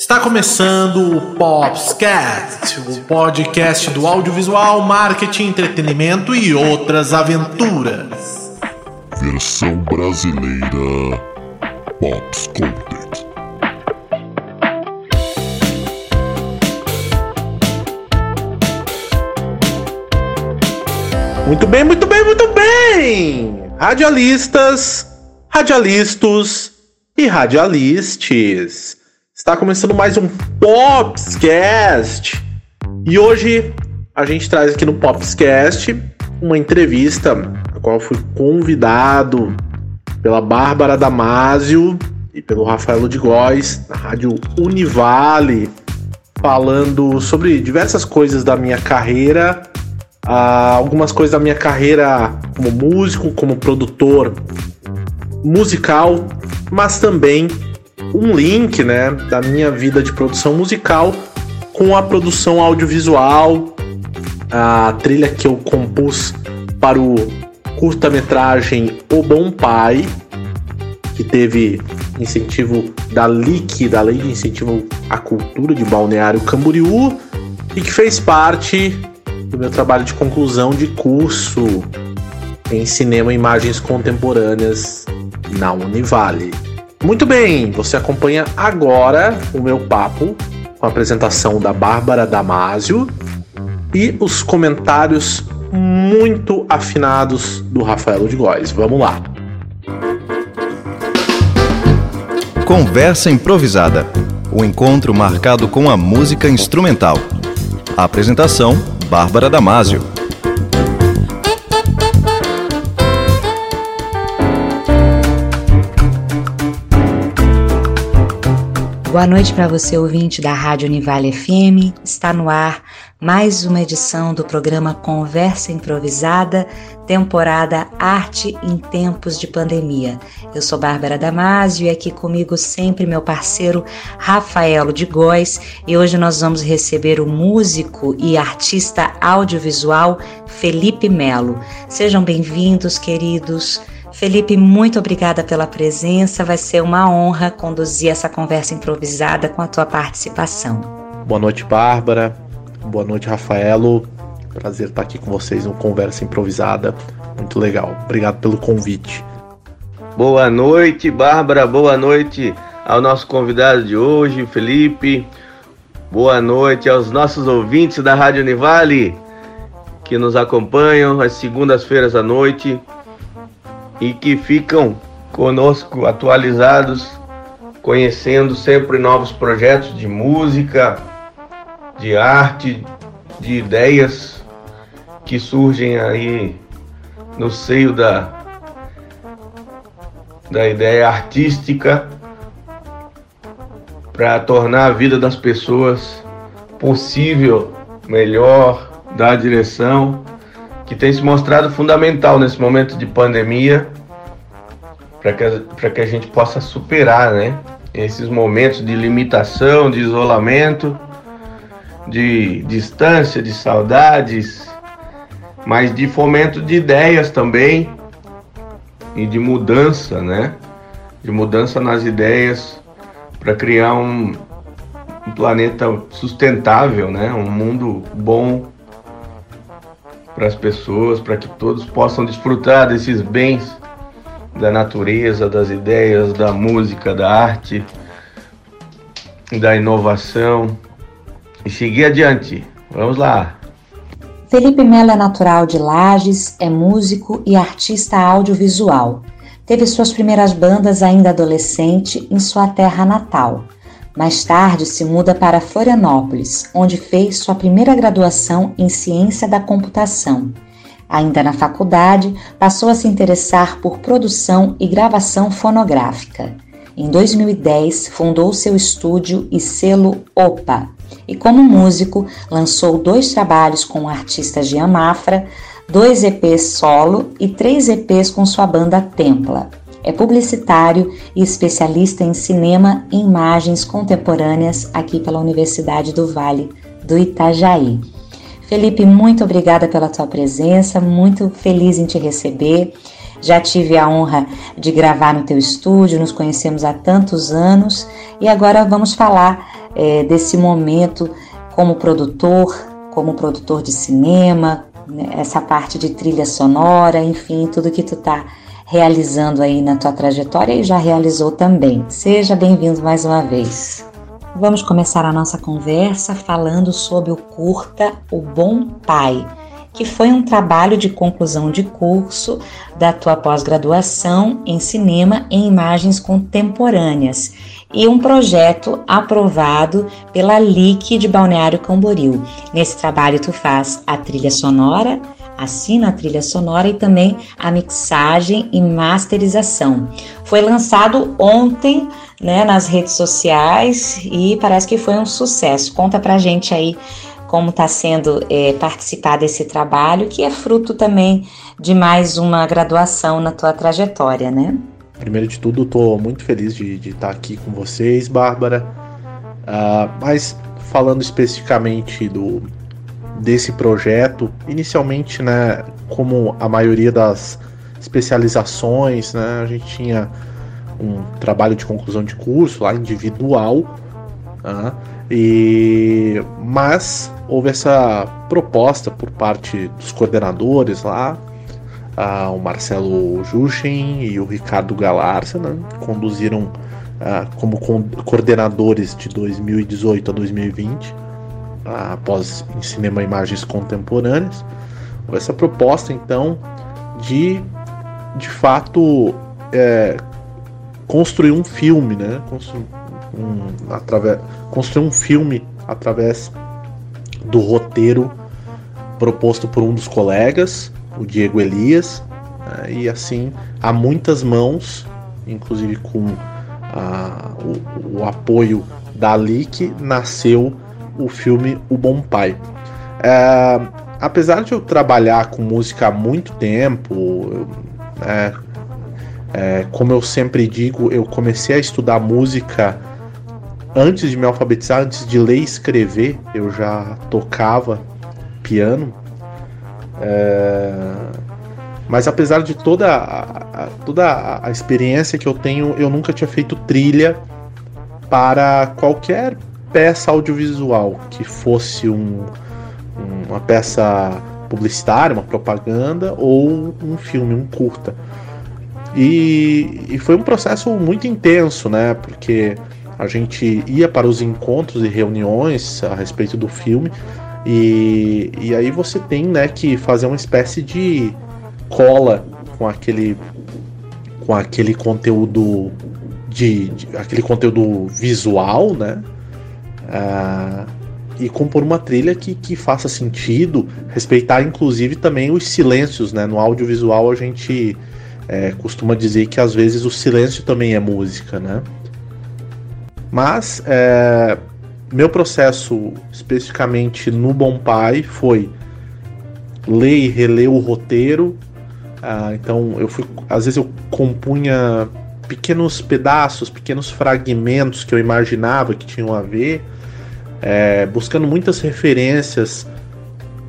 Está começando o Popscast, o podcast do audiovisual, marketing, entretenimento e outras aventuras. Versão brasileira Pops Content. Muito bem, muito bem, muito bem! Radialistas, radialistas e radialistes. Está começando mais um Popscast. E hoje a gente traz aqui no Popscast uma entrevista a qual fui convidado pela Bárbara Damasio e pelo Rafael de Góes na rádio Univale, falando sobre diversas coisas da minha carreira, uh, algumas coisas da minha carreira como músico, como produtor musical, mas também um link, né, da minha vida de produção musical com a produção audiovisual, a trilha que eu compus para o curta-metragem O Bom Pai, que teve incentivo da LIC, da Lei de Incentivo à Cultura de Balneário Camboriú, e que fez parte do meu trabalho de conclusão de curso em cinema e imagens contemporâneas na Univale. Muito bem, você acompanha agora o meu papo com a apresentação da Bárbara Damasio e os comentários muito afinados do Rafael de Góes. Vamos lá. Conversa improvisada. O encontro marcado com a música instrumental. A apresentação: Bárbara Damasio. Boa noite para você, ouvinte da Rádio Univale FM. Está no ar mais uma edição do programa Conversa Improvisada, temporada Arte em Tempos de Pandemia. Eu sou Bárbara Damasio e aqui comigo sempre meu parceiro Rafaelo de Góes e hoje nós vamos receber o músico e artista audiovisual Felipe Melo. Sejam bem-vindos, queridos. Felipe, muito obrigada pela presença. Vai ser uma honra conduzir essa conversa improvisada com a tua participação. Boa noite, Bárbara. Boa noite, Rafaelo. Prazer estar aqui com vocês no Conversa Improvisada. Muito legal. Obrigado pelo convite. Boa noite, Bárbara. Boa noite ao nosso convidado de hoje, Felipe. Boa noite aos nossos ouvintes da Rádio Univale que nos acompanham às segundas-feiras à noite e que ficam conosco atualizados, conhecendo sempre novos projetos de música, de arte, de ideias que surgem aí no seio da, da ideia artística para tornar a vida das pessoas possível, melhor, dar direção que tem se mostrado fundamental nesse momento de pandemia para que, que a gente possa superar né, esses momentos de limitação, de isolamento, de distância, de saudades, mas de fomento de ideias também e de mudança, né? De mudança nas ideias para criar um, um planeta sustentável, né? Um mundo bom para as pessoas, para que todos possam desfrutar desses bens da natureza, das ideias, da música, da arte, da inovação e seguir adiante. Vamos lá. Felipe Melo é natural de Lages, é músico e artista audiovisual. Teve suas primeiras bandas ainda adolescente em sua terra natal. Mais tarde se muda para Florianópolis, onde fez sua primeira graduação em Ciência da Computação. Ainda na faculdade, passou a se interessar por produção e gravação fonográfica. Em 2010, fundou seu estúdio e selo Opa, e como músico, lançou dois trabalhos com o artista Gian Mafra, dois EPs solo e três EPs com sua banda Templa. É publicitário e especialista em cinema e imagens contemporâneas aqui pela Universidade do Vale do Itajaí. Felipe, muito obrigada pela tua presença, muito feliz em te receber. Já tive a honra de gravar no teu estúdio, nos conhecemos há tantos anos e agora vamos falar é, desse momento como produtor, como produtor de cinema, né, essa parte de trilha sonora, enfim, tudo que tu tá realizando aí na tua trajetória e já realizou também. Seja bem-vindo mais uma vez. Vamos começar a nossa conversa falando sobre o curta O Bom Pai, que foi um trabalho de conclusão de curso da tua pós-graduação em cinema em imagens contemporâneas e um projeto aprovado pela LIC de Balneário Camboriú. Nesse trabalho tu faz a trilha sonora, assina a trilha sonora e também a mixagem e masterização. Foi lançado ontem né, nas redes sociais e parece que foi um sucesso. Conta pra gente aí como está sendo é, participar desse trabalho, que é fruto também de mais uma graduação na tua trajetória, né? Primeiro de tudo, estou muito feliz de, estar aqui com vocês, Bárbara. Uh, mas falando especificamente do, desse projeto, inicialmente, né, como a maioria das especializações, né, a gente tinha um trabalho de conclusão de curso lá individual, uh, e mas houve essa proposta por parte dos coordenadores lá, o Marcelo Juchen e o Ricardo Galarza, né, conduziram uh, como coordenadores de 2018 a 2020 após em cinema imagens contemporâneas. Essa proposta, então, de de fato é, construir um filme, né? Construir um, através, construir um filme através do roteiro proposto por um dos colegas, o Diego Elias, né? e assim há muitas mãos, inclusive com o, o apoio da LIC, nasceu o filme O Bom Pai. É, apesar de eu trabalhar com música há muito tempo, é, é, como eu sempre digo, eu comecei a estudar música antes de me alfabetizar, antes de ler e escrever, eu já tocava piano. É, mas apesar de toda a, toda a experiência que eu tenho, eu nunca tinha feito trilha para qualquer peça audiovisual, que fosse um, uma peça publicitária, uma propaganda ou um filme, um curta. E, e, foi um processo muito intenso, né? Porque a gente ia para os encontros e reuniões a respeito do filme e, e aí você tem, né, que fazer uma espécie de cola com aquele com aquele conteúdo de, de aquele conteúdo visual, né? Uh, e compor uma trilha que, que faça sentido, respeitar inclusive também os silêncios, né? No audiovisual a gente é, costuma dizer que às vezes o silêncio também é música, né? Mas é, meu processo especificamente no Bom Pai foi ler e reler o roteiro. Ah, então eu fui, às vezes eu compunha pequenos pedaços, pequenos fragmentos que eu imaginava que tinham a ver é, buscando muitas referências,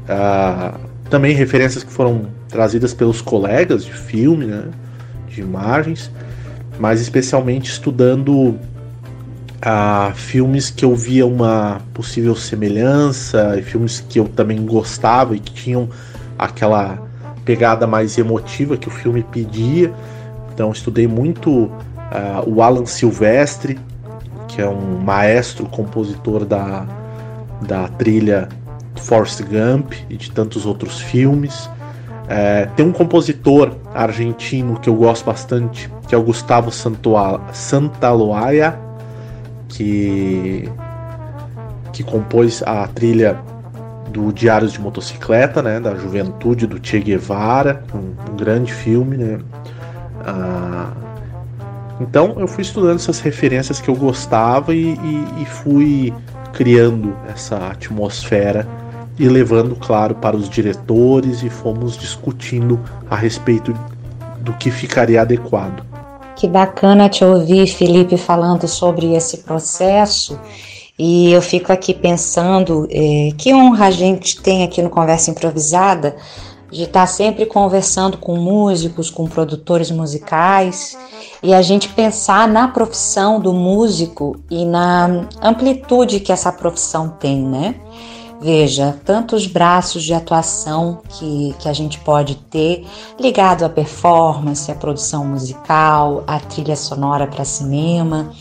uh, também referências que foram trazidas pelos colegas de filme, né, de imagens, mas especialmente estudando uh, filmes que eu via uma possível semelhança, e filmes que eu também gostava e que tinham aquela pegada mais emotiva que o filme pedia. Então estudei muito uh, o Alan Silvestre, que é um maestro compositor da, da trilha Forrest Gump e de tantos outros filmes. É, tem um compositor argentino que eu gosto bastante, que é o Gustavo Santaloaya, que, que compôs a trilha do Diários de Motocicleta, né, da juventude do Che Guevara, um, um grande filme, né, ah, então eu fui estudando essas referências que eu gostava e, e, e fui criando essa atmosfera e levando, claro, para os diretores e fomos discutindo a respeito do que ficaria adequado. Que bacana te ouvir, Felipe, falando sobre esse processo. E eu fico aqui pensando é, que honra a gente tem aqui no Conversa Improvisada de estar sempre conversando com músicos, com produtores musicais e a gente pensar na profissão do músico e na amplitude que essa profissão tem, né? Veja, tantos braços de atuação que, que a gente pode ter ligado à performance, à produção musical, à trilha sonora para cinema.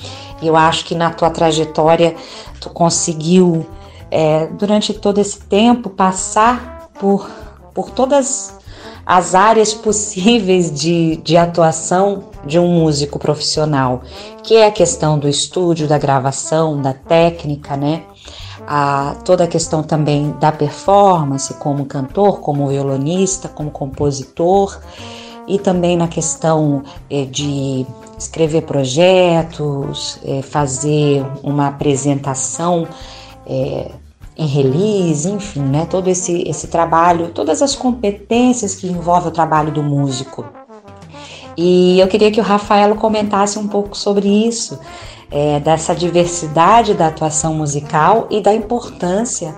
Eu acho que na tua trajetória tu conseguiu, é, durante todo esse tempo, passar por por todas as áreas possíveis de, de atuação de um músico profissional, que é a questão do estúdio, da gravação, da técnica, né? A, toda a questão também da performance como cantor, como violonista, como compositor, e também na questão eh, de escrever projetos, eh, fazer uma apresentação eh, em release, enfim, né? Todo esse, esse trabalho, todas as competências que envolvem o trabalho do músico. E eu queria que o Rafaelo comentasse um pouco sobre isso, é, dessa diversidade da atuação musical e da importância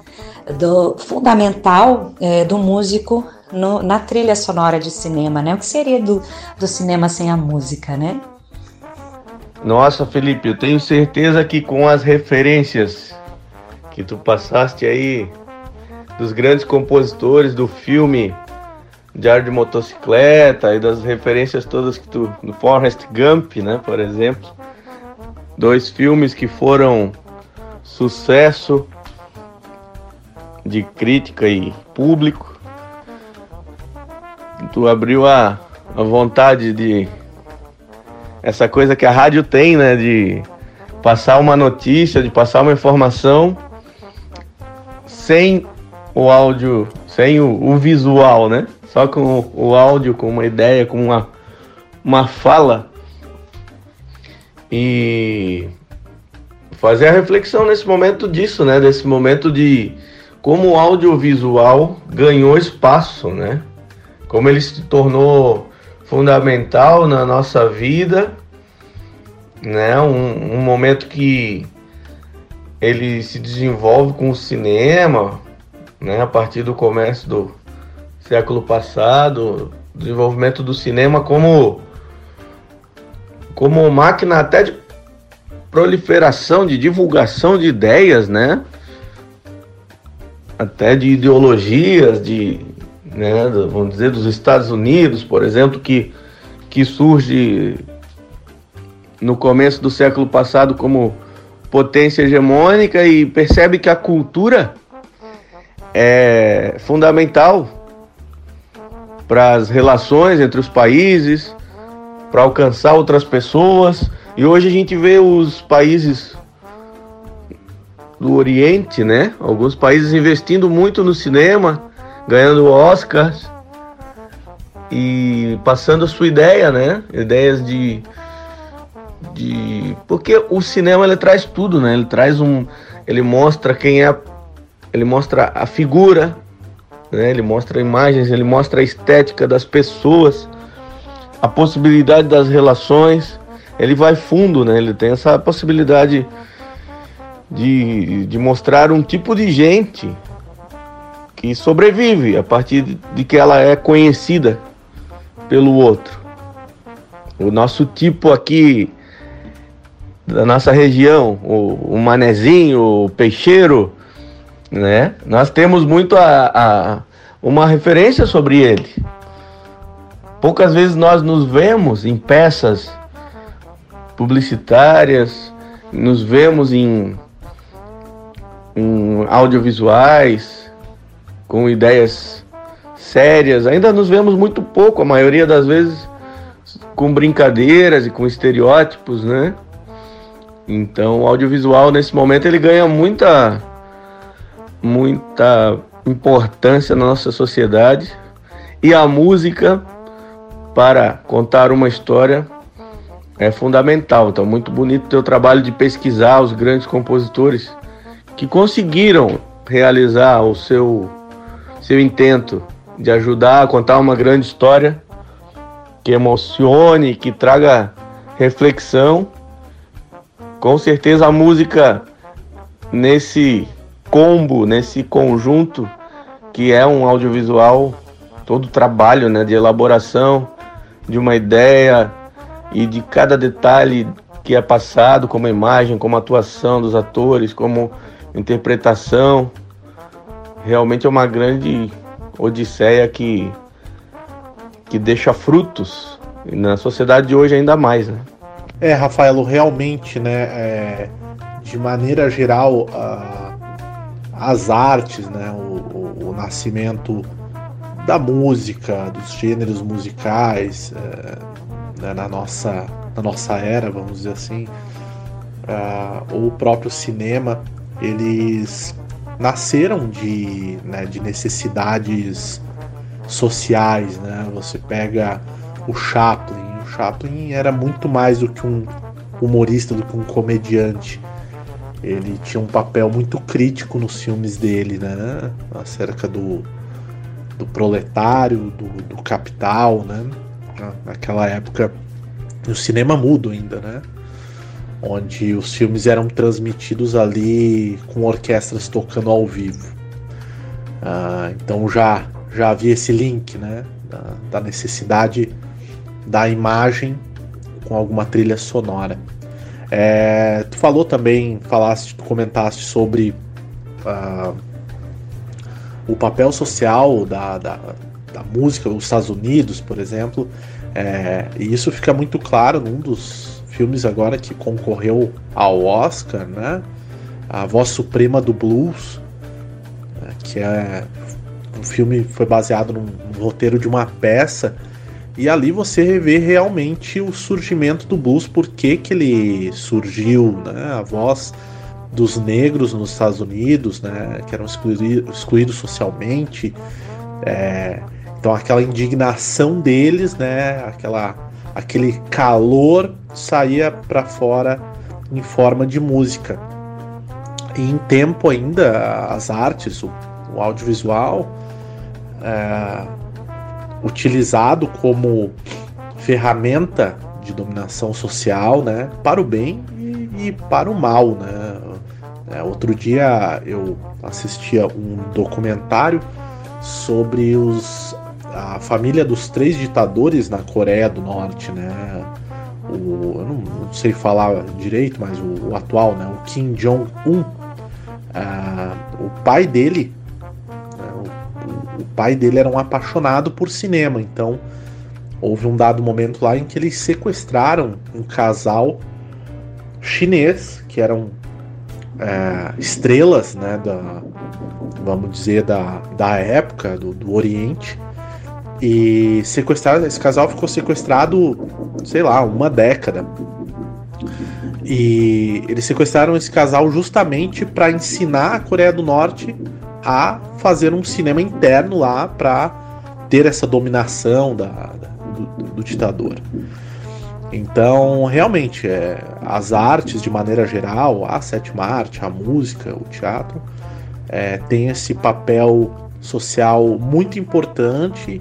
do fundamental é, do músico no, na trilha sonora de cinema, né? O que seria do, do cinema sem a música, né? Nossa, Felipe, eu tenho certeza que com as referências que tu passaste aí dos grandes compositores do filme Diário de Motocicleta e das referências todas que tu no Forrest Gump, né, por exemplo, dois filmes que foram sucesso de crítica e público. Tu abriu a, a vontade de essa coisa que a rádio tem, né, de passar uma notícia, de passar uma informação sem o áudio, sem o, o visual, né? Só com o, o, áudio, com uma ideia, com uma, uma fala. E fazer a reflexão nesse momento disso, né? Desse momento de como o audiovisual ganhou espaço, né? Como ele se tornou fundamental na nossa vida, né? Um, um momento que ele se desenvolve com o cinema, né, a partir do comércio do século passado, desenvolvimento do cinema como como máquina até de proliferação, de divulgação de ideias, né? Até de ideologias, de, né, vamos dizer, dos Estados Unidos, por exemplo, que, que surge no começo do século passado como potência hegemônica e percebe que a cultura é fundamental para as relações entre os países, para alcançar outras pessoas. E hoje a gente vê os países do Oriente, né? Alguns países investindo muito no cinema, ganhando Oscars e passando a sua ideia, né? Ideias de de porque o cinema ele traz tudo, né? Ele traz um, ele mostra quem é, ele mostra a figura, né? Ele mostra imagens, ele mostra a estética das pessoas, a possibilidade das relações. Ele vai fundo, né? Ele tem essa possibilidade de, de mostrar um tipo de gente que sobrevive a partir de que ela é conhecida pelo outro. O nosso tipo aqui da nossa região, o, o manezinho, o peixeiro, né? Nós temos muito a, a, uma referência sobre ele. Poucas vezes nós nos vemos em peças publicitárias, nos vemos em, em audiovisuais com ideias sérias. Ainda nos vemos muito pouco, a maioria das vezes com brincadeiras e com estereótipos, né? Então, o audiovisual nesse momento ele ganha muita muita importância na nossa sociedade e a música para contar uma história é fundamental. Então, muito bonito o teu trabalho de pesquisar os grandes compositores que conseguiram realizar o seu seu intento de ajudar a contar uma grande história que emocione, que traga reflexão com certeza a música nesse combo, nesse conjunto que é um audiovisual todo o trabalho né, de elaboração de uma ideia e de cada detalhe que é passado, como imagem, como atuação dos atores, como interpretação. Realmente é uma grande odisseia que, que deixa frutos. E na sociedade de hoje ainda mais, né? É, Rafaelo, realmente, né, é, de maneira geral, a, as artes, né, o, o, o, nascimento da música, dos gêneros musicais, é, né, na, nossa, na nossa era, vamos dizer assim, ou o próprio cinema, eles nasceram de, né, de necessidades sociais, né? Você pega o Chaplin, Chaplin era muito mais do que um humorista, do que um comediante. Ele tinha um papel muito crítico nos filmes dele, né? Acerca do, do proletário, do, do capital, né? Naquela época, o cinema mudo ainda, né? Onde os filmes eram transmitidos ali com orquestras tocando ao vivo. Ah, então já, já havia esse link, né? Da, da necessidade da imagem com alguma trilha sonora. É, tu falou também, falaste, tu comentaste sobre uh, o papel social da, da, da, música nos Estados Unidos, por exemplo, é, e isso fica muito claro num dos filmes agora que concorreu ao Oscar, né? A Voz Suprema do Blues, né? que é um filme foi baseado num, num roteiro de uma peça e ali você revê realmente o surgimento do blues, por que, que ele surgiu, né? A voz dos negros nos Estados Unidos, né? Que eram excluídos, excluídos socialmente. É, então aquela indignação deles, né? Aquela, aquele calor saía para fora em forma de música. E em tempo ainda, as artes, o, o audiovisual, é, utilizado como ferramenta de dominação social, né, para o bem e, e para o mal, né. É, outro dia eu assistia um documentário sobre os, a família dos três ditadores na Coreia do Norte, né. O, eu não, não sei falar direito, mas o, o, atual, né, o Kim Jong-un, uh, o pai dele pai dele era um apaixonado por cinema, então houve um dado momento lá em que eles sequestraram um casal chinês que eram é, estrelas, né, da, vamos dizer da, da época do, do Oriente e sequestraram esse casal ficou sequestrado, sei lá, uma década. E eles sequestraram esse casal justamente para ensinar a Coreia do Norte a fazer um cinema interno lá para ter essa dominação da, da do, do, ditador. Então, realmente, é, as artes de maneira geral, a sétima arte, a música, o teatro, é, tem esse papel social muito importante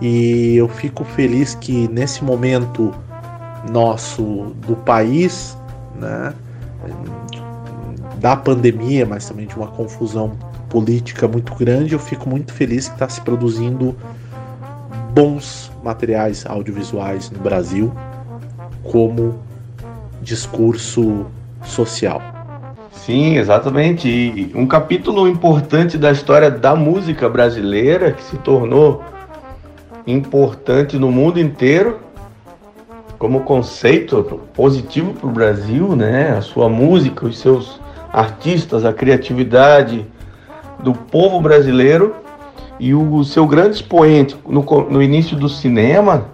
e eu fico feliz que nesse momento nosso do país, né, da pandemia, mas também de uma confusão política muito grande, eu fico muito feliz que está se produzindo bons materiais audiovisuais no Brasil como discurso social. Sim, exatamente. E um capítulo importante da história da música brasileira que se tornou importante no mundo inteiro como conceito positivo para o Brasil, né? A sua música, os seus artistas, a criatividade, do povo brasileiro e o seu grande expoente no, no início do cinema,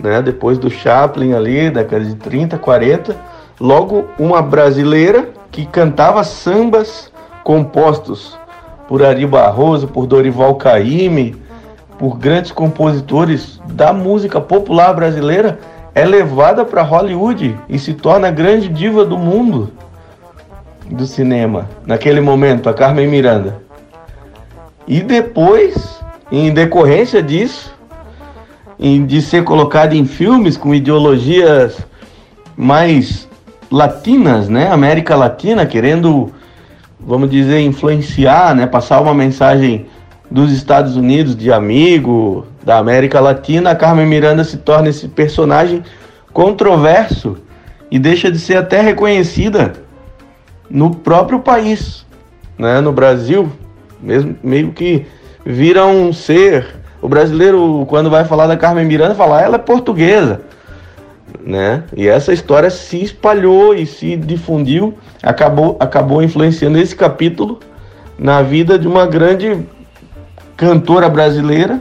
né, depois do Chaplin ali, década de 30, 40, logo uma brasileira que cantava sambas compostos por Ari Barroso, por Dorival Caymmi, por grandes compositores da música popular brasileira, é levada para Hollywood e se torna a grande diva do mundo do cinema. Naquele momento, a Carmen Miranda. E depois, em decorrência disso, de ser colocado em filmes com ideologias mais latinas, né? América Latina, querendo, vamos dizer, influenciar, né? Passar uma mensagem dos Estados Unidos, de amigo da América Latina, a Carmen Miranda se torna esse personagem controverso e deixa de ser até reconhecida no próprio país, né? No Brasil, mesmo meio que vira um ser. O brasileiro, quando vai falar da Carmen Miranda, fala, ela é portuguesa, né? E essa história se espalhou e se difundiu, acabou, acabou influenciando esse capítulo na vida de uma grande cantora brasileira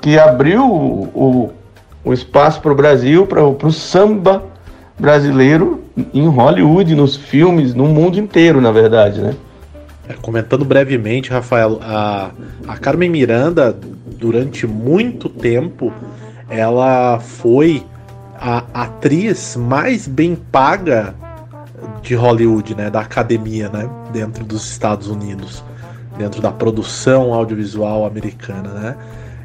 que abriu o, o, o espaço para o Brasil, para o samba brasileiro em Hollywood, nos filmes, no mundo inteiro, na verdade, né? É, comentando brevemente, Rafael, a, a Carmen Miranda, durante muito tempo, ela foi a atriz mais bem paga de Hollywood, né, da academia, né, dentro dos Estados Unidos, dentro da produção audiovisual americana, né?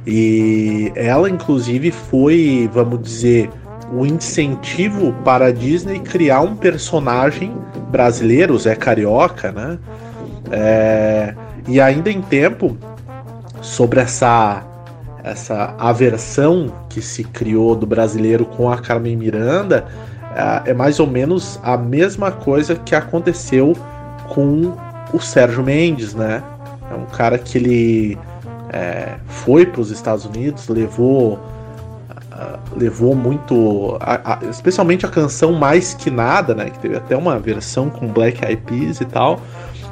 E ela inclusive foi, vamos dizer, o incentivo para a Disney criar um personagem brasileiro, Zé Carioca, né? É, e ainda em tempo, sobre essa, essa aversão que se criou do brasileiro com a Carmen Miranda, é, é mais ou menos a mesma coisa que aconteceu com o Sérgio Mendes, né? É um cara que ele é, foi para os Estados Unidos, levou levou muito, a, a, especialmente a canção Mais Que Nada, né? Que teve até uma versão com Black Eyed Peas e tal.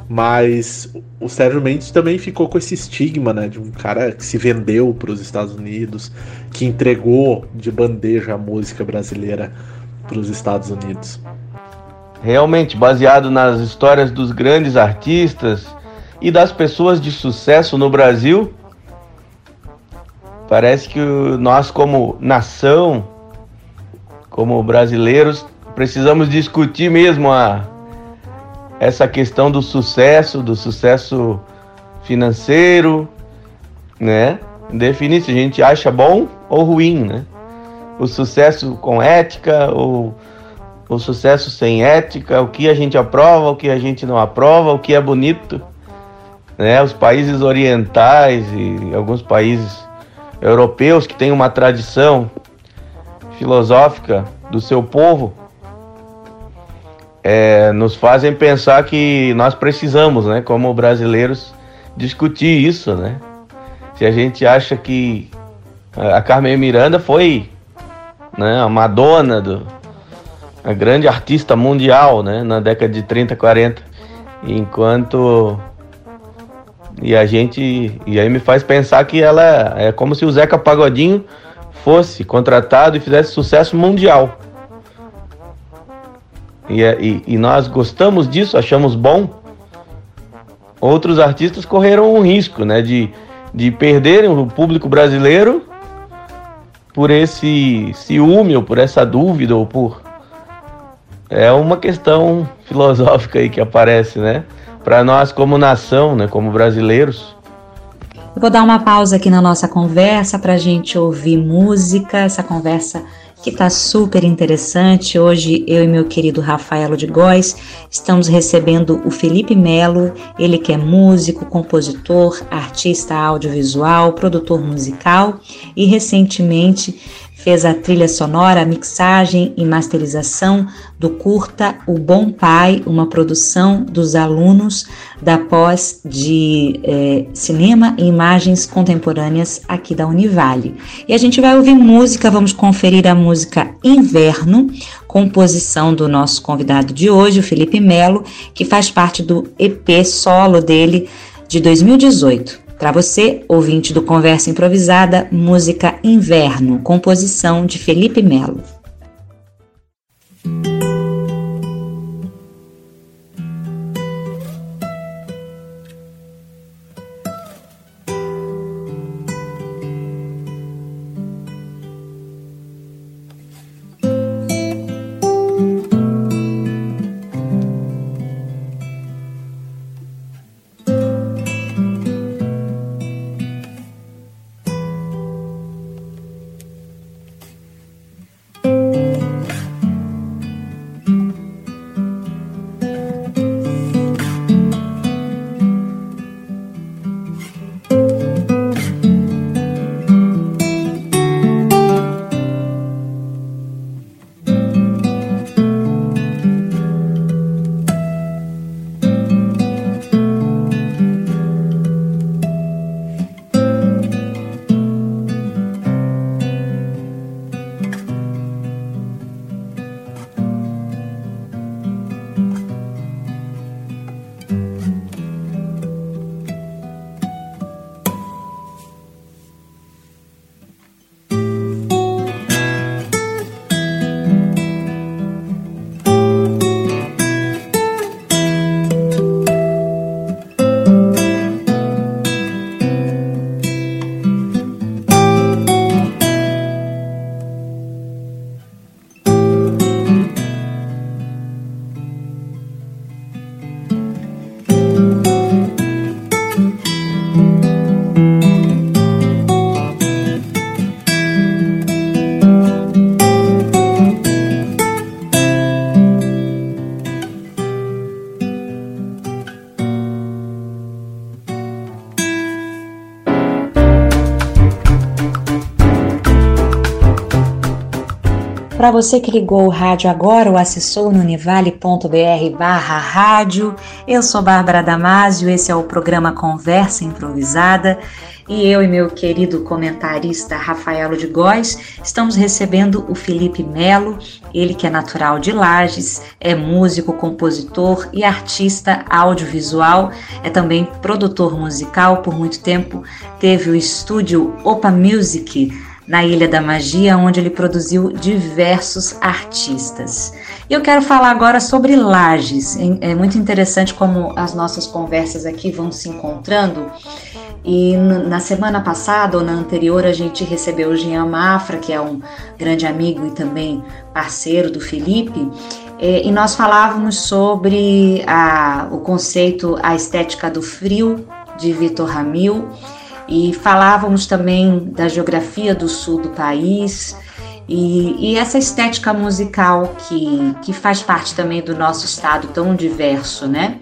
Mas o Sérgio Mendes também ficou com esse estigma, né? De um cara que se vendeu para os Estados Unidos, que entregou de bandeja a música brasileira para os Estados Unidos. Realmente, baseado nas histórias dos grandes artistas e das pessoas de sucesso no Brasil, Parece que nós, como nação, como brasileiros, precisamos discutir mesmo a, essa questão do sucesso, do sucesso financeiro, né? Definir se a gente acha bom ou ruim, né? O sucesso com ética ou o sucesso sem ética, o que a gente aprova, o que a gente não aprova, o que é bonito, né? Os países orientais e alguns países europeus que têm uma tradição filosófica do seu povo é, nos fazem pensar que nós precisamos, né, como brasileiros, discutir isso, né? Se a gente acha que a Carmen Miranda foi né, a Madonna, do, a grande artista mundial né, na década de 30, 40, enquanto e a gente. E aí me faz pensar que ela é como se o Zeca Pagodinho fosse contratado e fizesse sucesso mundial. E, é, e, e nós gostamos disso, achamos bom. Outros artistas correram um risco, né? De, de perderem o público brasileiro por esse ciúme ou por essa dúvida ou por é uma questão filosófica aí que aparece, né? Para nós como nação, né, como brasileiros. Eu vou dar uma pausa aqui na nossa conversa para a gente ouvir música, essa conversa que está super interessante. Hoje eu e meu querido Rafaelo de Góes estamos recebendo o Felipe Melo, ele que é músico, compositor, artista audiovisual, produtor musical e recentemente fez a trilha sonora, a mixagem e masterização do curta O Bom Pai, uma produção dos alunos da pós de é, Cinema e Imagens Contemporâneas aqui da Univale. E a gente vai ouvir música, vamos conferir a música Inverno, composição do nosso convidado de hoje, o Felipe Melo, que faz parte do EP solo dele de 2018. Para você, ouvinte do Conversa Improvisada, música Inverno, composição de Felipe Melo. Para você que ligou o rádio agora ou acessou no univale.br barra rádio, eu sou Bárbara Damasio, esse é o programa Conversa Improvisada. E eu e meu querido comentarista Rafaelo de Góes estamos recebendo o Felipe Melo, ele que é natural de Lages, é músico, compositor e artista audiovisual, é também produtor musical, por muito tempo teve o estúdio Opa Music na Ilha da Magia, onde ele produziu diversos artistas. Eu quero falar agora sobre Lages. É muito interessante como as nossas conversas aqui vão se encontrando. E na semana passada ou na anterior a gente recebeu o Jean Mafra, que é um grande amigo e também parceiro do Felipe, é, e nós falávamos sobre a, o conceito, a estética do frio de Vitor Ramil e falávamos também da geografia do sul do país e, e, essa estética musical que, que faz parte também do nosso estado tão diverso, né?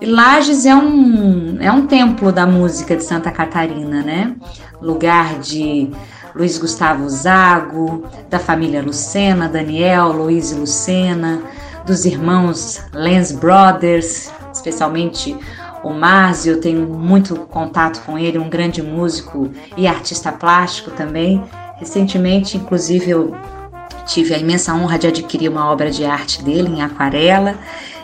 E Lages é um, é um templo da música de Santa Catarina, né? Lugar de Luiz Gustavo Zago, da família Lucena, Daniel, Luiz e Lucena, dos irmãos Lens Brothers, especialmente o Márcio, eu tenho muito contato com ele, um grande músico e artista plástico também. Recentemente, inclusive, eu tive a imensa honra de adquirir uma obra de arte dele em aquarela.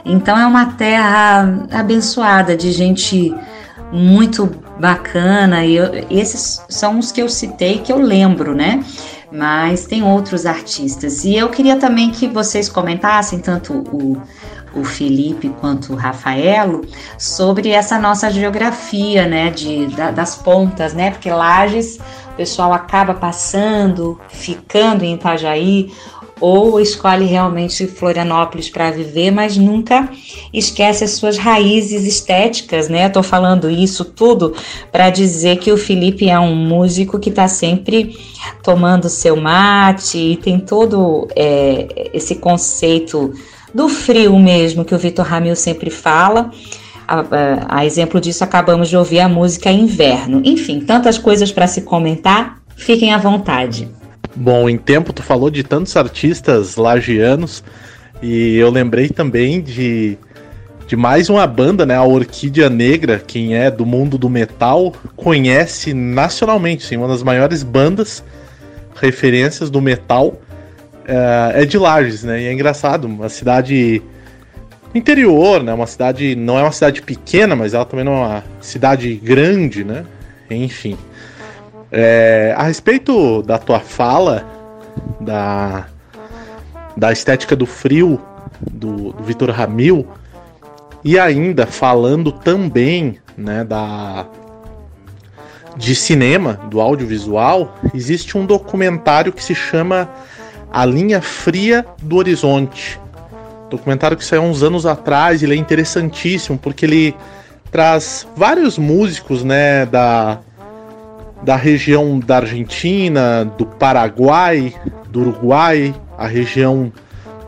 Então é uma terra abençoada de gente muito bacana e eu, esses são os que eu citei que eu lembro, né? Mas tem outros artistas e eu queria também que vocês comentassem tanto o o Felipe quanto o Rafaelo sobre essa nossa geografia, né, de, da, das pontas, né, porque Lages o pessoal acaba passando, ficando em Itajaí ou escolhe realmente Florianópolis para viver, mas nunca esquece as suas raízes estéticas, né? Tô falando isso tudo para dizer que o Felipe é um músico que está sempre tomando seu mate e tem todo é, esse conceito do frio mesmo que o Vitor Ramil sempre fala. A, a, a, exemplo disso, acabamos de ouvir a música Inverno. Enfim, tantas coisas para se comentar, fiquem à vontade. Bom, em tempo tu falou de tantos artistas lagianos e eu lembrei também de, de mais uma banda, né, a Orquídea Negra, quem é do mundo do metal conhece nacionalmente, sim, uma das maiores bandas referências do metal é, é de Lages, né? E é engraçado, uma cidade interior, né? Uma cidade não é uma cidade pequena, mas ela também não é uma cidade grande, né? Enfim. É, a respeito da tua fala da da estética do frio do, do Vitor Ramil e ainda falando também, né, da de cinema, do audiovisual, existe um documentário que se chama a Linha Fria do Horizonte. Documentário que saiu uns anos atrás, ele é interessantíssimo porque ele traz vários músicos, né, da, da região da Argentina, do Paraguai, do Uruguai, a região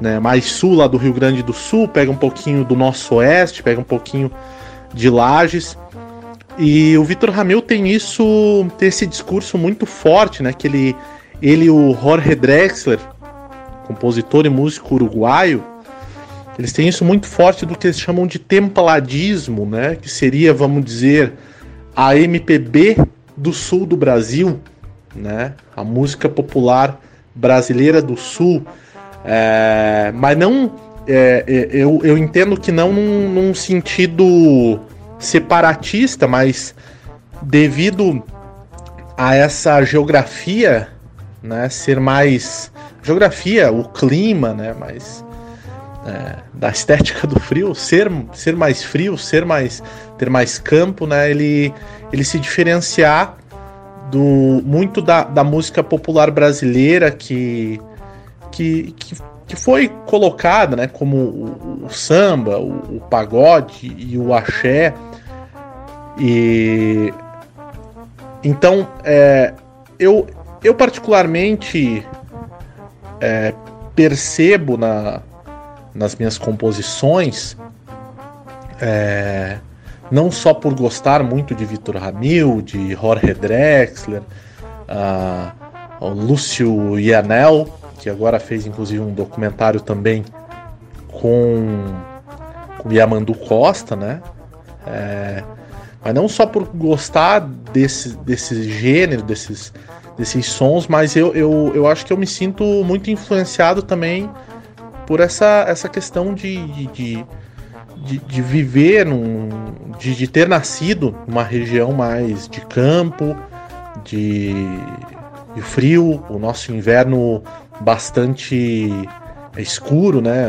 né, mais sul lá do Rio Grande do Sul, pega um pouquinho do nosso oeste, pega um pouquinho de Lages. E o Vitor Ramil tem isso, tem esse discurso muito forte, né? Que ele, ele e o Jorge Drexler, compositor e músico uruguaio, eles têm isso muito forte do que eles chamam de templadismo, né? Que seria, vamos dizer, a MPB do sul do Brasil, né? A música popular brasileira do sul, é, mas não, é, é, eu, eu entendo que não num, num sentido separatista, mas devido a essa geografia, né, ser mais geografia, o clima, né? Mas é, da estética do frio, ser, ser mais frio, ser mais ter mais campo, né? Ele, ele se diferenciar do muito da, da música popular brasileira que, que, que, que foi colocada, né? Como o, o samba, o, o pagode e o axé. E então é, eu, eu particularmente é, percebo na, nas minhas composições, é, não só por gostar muito de Vitor Ramil, de Jorge Drexler, Lúcio Ianel, que agora fez inclusive um documentário também com, com Yamandu Costa, né? É, mas não só por gostar desse, desse gênero, desses, desses sons, mas eu, eu, eu acho que eu me sinto muito influenciado também por essa, essa questão de, de, de, de viver, num, de, de ter nascido numa região mais de campo, de, de frio, o nosso inverno bastante escuro, né?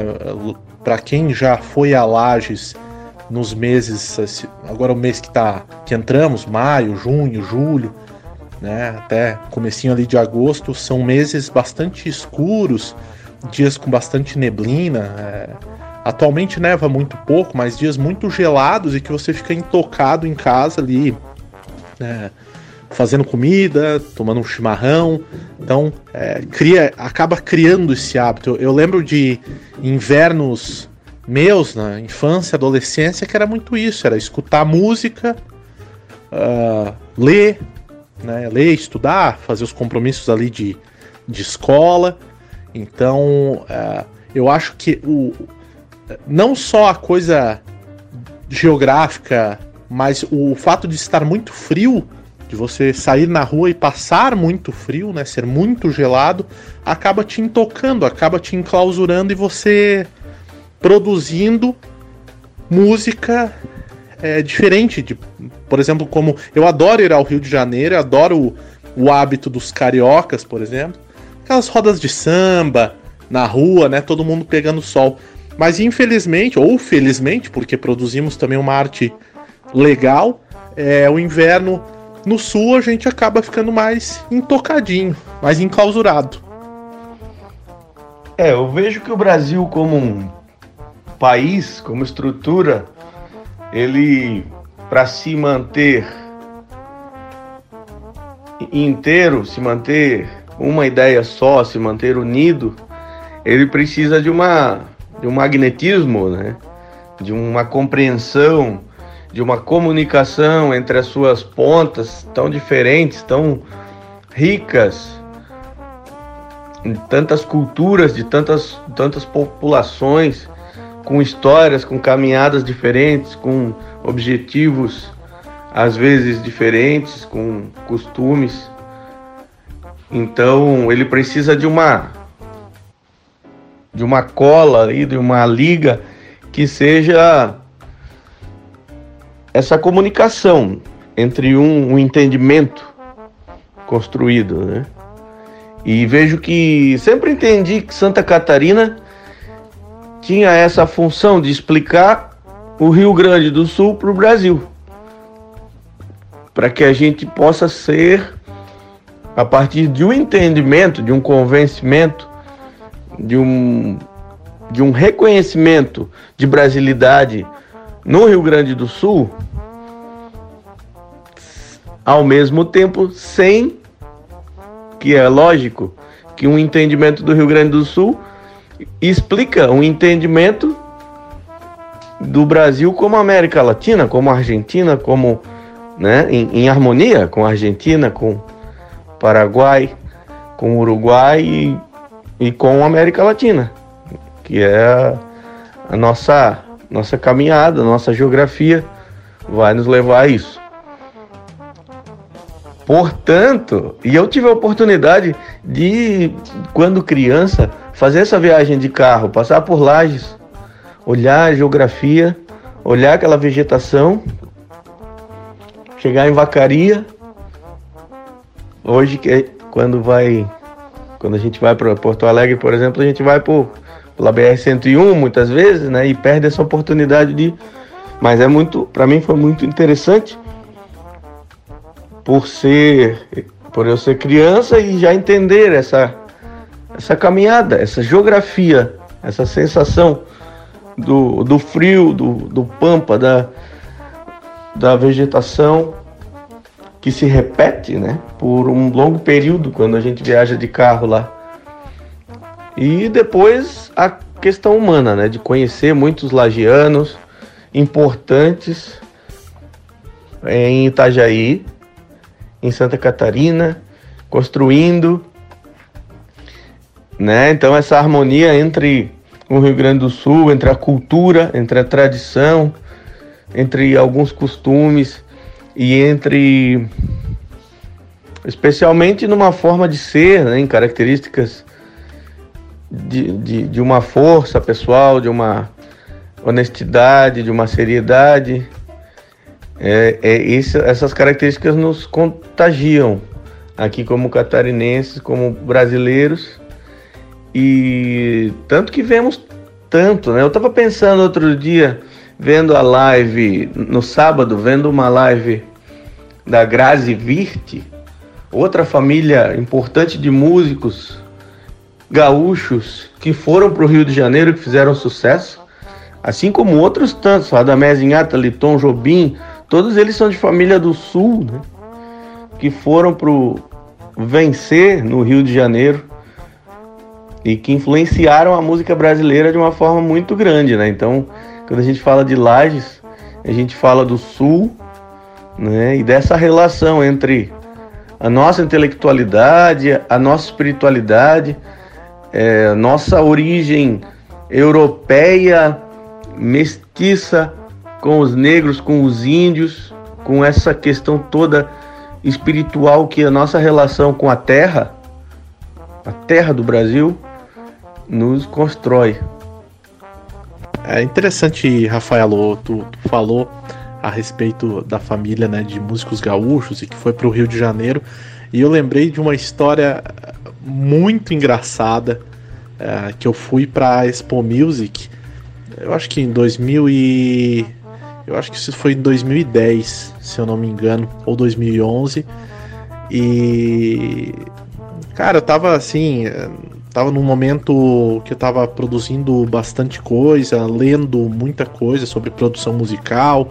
Para quem já foi a Lages nos meses, agora o mês que tá que entramos, maio, junho, julho, né? Até comecinho ali de agosto, são meses bastante escuros, dias com bastante neblina. É... Atualmente neva muito pouco, mas dias muito gelados e que você fica intocado em casa ali, né? fazendo comida, tomando um chimarrão. Então, é, cria, acaba criando esse hábito. Eu, eu, lembro de invernos meus na infância, adolescência, que era muito isso: era escutar música, uh, ler, né, ler, estudar, fazer os compromissos ali de, de escola. Então, uh, eu acho que o, não só a coisa geográfica, mas o fato de estar muito frio, de você sair na rua e passar muito frio, né, ser muito gelado, acaba te intocando, acaba te enclausurando e você produzindo música é, diferente de, por exemplo, como eu adoro ir ao Rio de Janeiro, adoro o, o hábito dos cariocas, por exemplo, aquelas rodas de samba na rua, né, todo mundo pegando sol. Mas infelizmente, ou felizmente, porque produzimos também uma arte legal, é, o inverno no sul a gente acaba ficando mais intocadinho, mais enclausurado. É, eu vejo que o Brasil como um país, como estrutura, ele para se manter inteiro, se manter uma ideia só, se manter unido, ele precisa de uma de um magnetismo, né? De uma compreensão, de uma comunicação entre as suas pontas tão diferentes, tão ricas, em tantas culturas, de tantas, tantas populações, com histórias, com caminhadas diferentes, com objetivos às vezes diferentes, com costumes. Então ele precisa de uma de uma cola ali, de uma liga que seja essa comunicação entre um, um entendimento construído, né? E vejo que sempre entendi que Santa Catarina tinha essa função de explicar o Rio Grande do Sul para o Brasil, para que a gente possa ser, a partir de um entendimento, de um convencimento, de um, de um reconhecimento de brasilidade no Rio Grande do Sul, ao mesmo tempo sem que é lógico que um entendimento do Rio Grande do Sul explica um entendimento do Brasil como América Latina, como Argentina, como né, em, em harmonia com Argentina, com Paraguai, com Uruguai e, e com América Latina, que é a, nossa nossa caminhada, nossa geografia vai nos levar a isso. Portanto, e eu tive a oportunidade de, quando criança, fazer essa viagem de carro, passar por lajes, olhar a geografia, olhar aquela vegetação, chegar em Vacaria. Hoje, que quando vai, quando a gente vai para Porto Alegre, por exemplo, a gente vai por, pela BR-101 muitas vezes, né, e perde essa oportunidade de. Mas é muito, para mim foi muito interessante por ser, por eu ser criança e já entender essa essa caminhada, essa geografia, essa sensação do, do frio, do, do pampa, da, da vegetação que se repete né, por um longo período quando a gente viaja de carro lá. E depois a questão humana, né, de conhecer muitos lagianos importantes em Itajaí, em Santa Catarina, construindo né? Então essa harmonia entre o Rio Grande do Sul, entre a cultura, entre a tradição, entre alguns costumes e entre especialmente numa forma de ser, né, em características de, de, de uma força pessoal, de uma honestidade, de uma seriedade. É, é essas características nos contagiam aqui como catarinenses, como brasileiros. E tanto que vemos tanto, né? Eu estava pensando outro dia, vendo a live no sábado, vendo uma live da Grazi Virte, outra família importante de músicos gaúchos que foram para o Rio de Janeiro e fizeram sucesso, assim como outros tantos, Radamés Inhata, Liton, Jobim, todos eles são de família do Sul, né? que foram para vencer no Rio de Janeiro e que influenciaram a música brasileira de uma forma muito grande, né? Então, quando a gente fala de Lages, a gente fala do Sul, né? E dessa relação entre a nossa intelectualidade, a nossa espiritualidade, é, nossa origem europeia, mestiça com os negros, com os índios, com essa questão toda espiritual que a nossa relação com a terra, a terra do Brasil, nos constrói. É interessante, Rafael, tu, tu falou a respeito da família né, de músicos gaúchos e que foi para o Rio de Janeiro. E eu lembrei de uma história muito engraçada é, que eu fui para a Expo Music. Eu acho que em 2000 e eu acho que isso foi em 2010, se eu não me engano, ou 2011. E cara, eu tava assim, tava num momento que eu tava produzindo bastante coisa, lendo muita coisa sobre produção musical,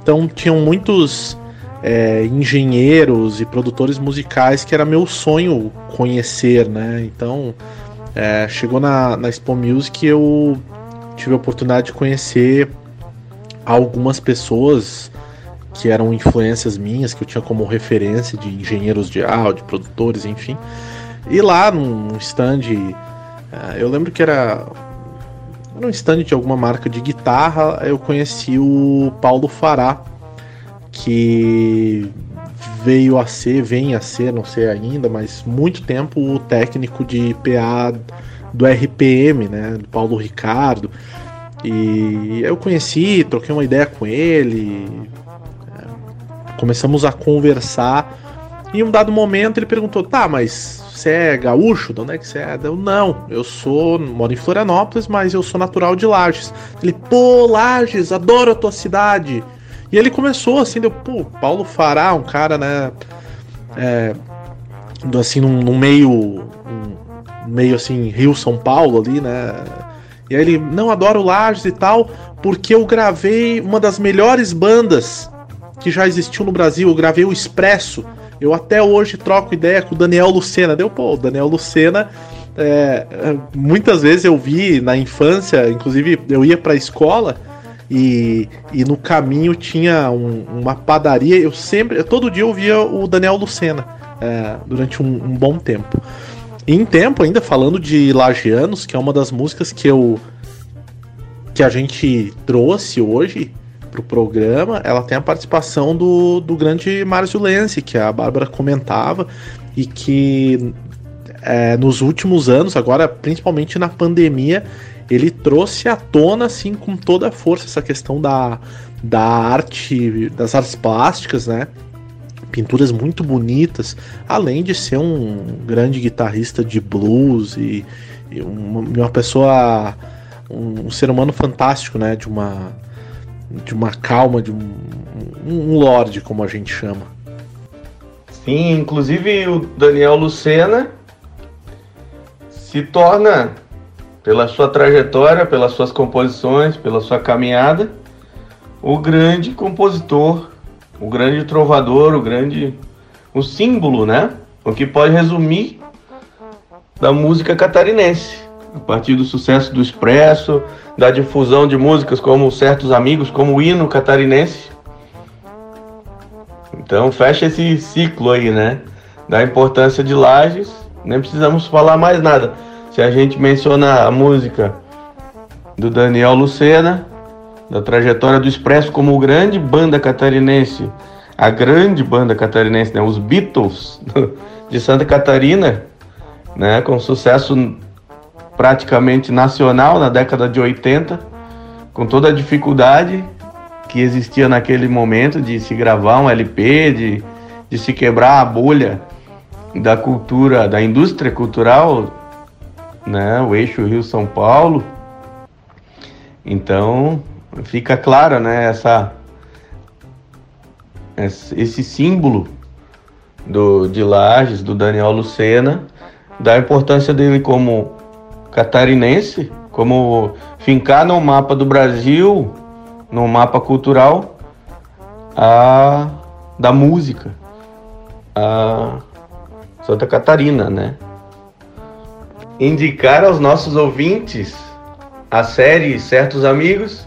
então tinham muitos é, engenheiros e produtores musicais que era meu sonho conhecer, né? Então é, chegou na, na Expo Music eu tive a oportunidade de conhecer algumas pessoas que eram influências minhas, que eu tinha como referência de engenheiros de áudio, produtores, enfim. E lá num stand, é, eu lembro que era num stand de alguma marca de guitarra, eu conheci o Paulo Fará, que veio a ser, vem a ser, não sei ainda, mas muito tempo o técnico de PA do RPM, né, do Paulo Ricardo. E eu conheci, troquei uma ideia com ele, é, começamos a conversar. E em um dado momento ele perguntou: "Tá, mas você é gaúcho? De onde é que você é? Eu, não, eu sou, moro em Florianópolis, mas eu sou natural de Lages. Ele, pô, Lages, adoro a tua cidade. E ele começou assim, deu, pô, Paulo Fará, um cara, né, é, assim, num, num meio, um, meio assim, Rio, São Paulo ali, né, e aí ele, não, adoro Lages e tal, porque eu gravei uma das melhores bandas que já existiu no Brasil, eu gravei o Expresso, eu até hoje troco ideia com o Daniel Lucena. Deu, pô, o Daniel Lucena. É, muitas vezes eu vi na infância, inclusive eu ia pra escola e, e no caminho tinha um, uma padaria. Eu sempre, todo dia eu via o Daniel Lucena é, durante um, um, bom tempo. E em tempo, ainda falando de Lagianos, que é uma das músicas que eu que a gente trouxe hoje, pro programa, ela tem a participação do, do grande Márcio Lense, que a Bárbara comentava, e que é, nos últimos anos, agora principalmente na pandemia, ele trouxe à tona, assim, com toda a força, essa questão da, da arte, das artes plásticas, né? Pinturas muito bonitas, além de ser um grande guitarrista de blues e, e uma, uma pessoa, um, um ser humano fantástico, né? De uma de uma calma, de um, um lorde, como a gente chama. Sim, inclusive o Daniel Lucena se torna, pela sua trajetória, pelas suas composições, pela sua caminhada, o grande compositor, o grande trovador, o grande. o símbolo, né? O que pode resumir da música catarinense a partir do sucesso do Expresso, da difusão de músicas como Certos Amigos, como o hino catarinense. Então fecha esse ciclo aí, né? Da importância de Lages, nem precisamos falar mais nada. Se a gente menciona a música do Daniel Lucena, da trajetória do Expresso como grande banda catarinense, a grande banda catarinense, né, os Beatles de Santa Catarina, né, com sucesso praticamente nacional na década de 80, com toda a dificuldade que existia naquele momento de se gravar um LP, de, de se quebrar a bolha da cultura, da indústria cultural, né, o eixo Rio-São Paulo. Então, fica claro, né, essa esse símbolo do de Lages, do Daniel Lucena, da importância dele como catarinense, como fincar no mapa do Brasil, no mapa cultural, a da música, a Santa Catarina, né? Indicar aos nossos ouvintes a série Certos Amigos,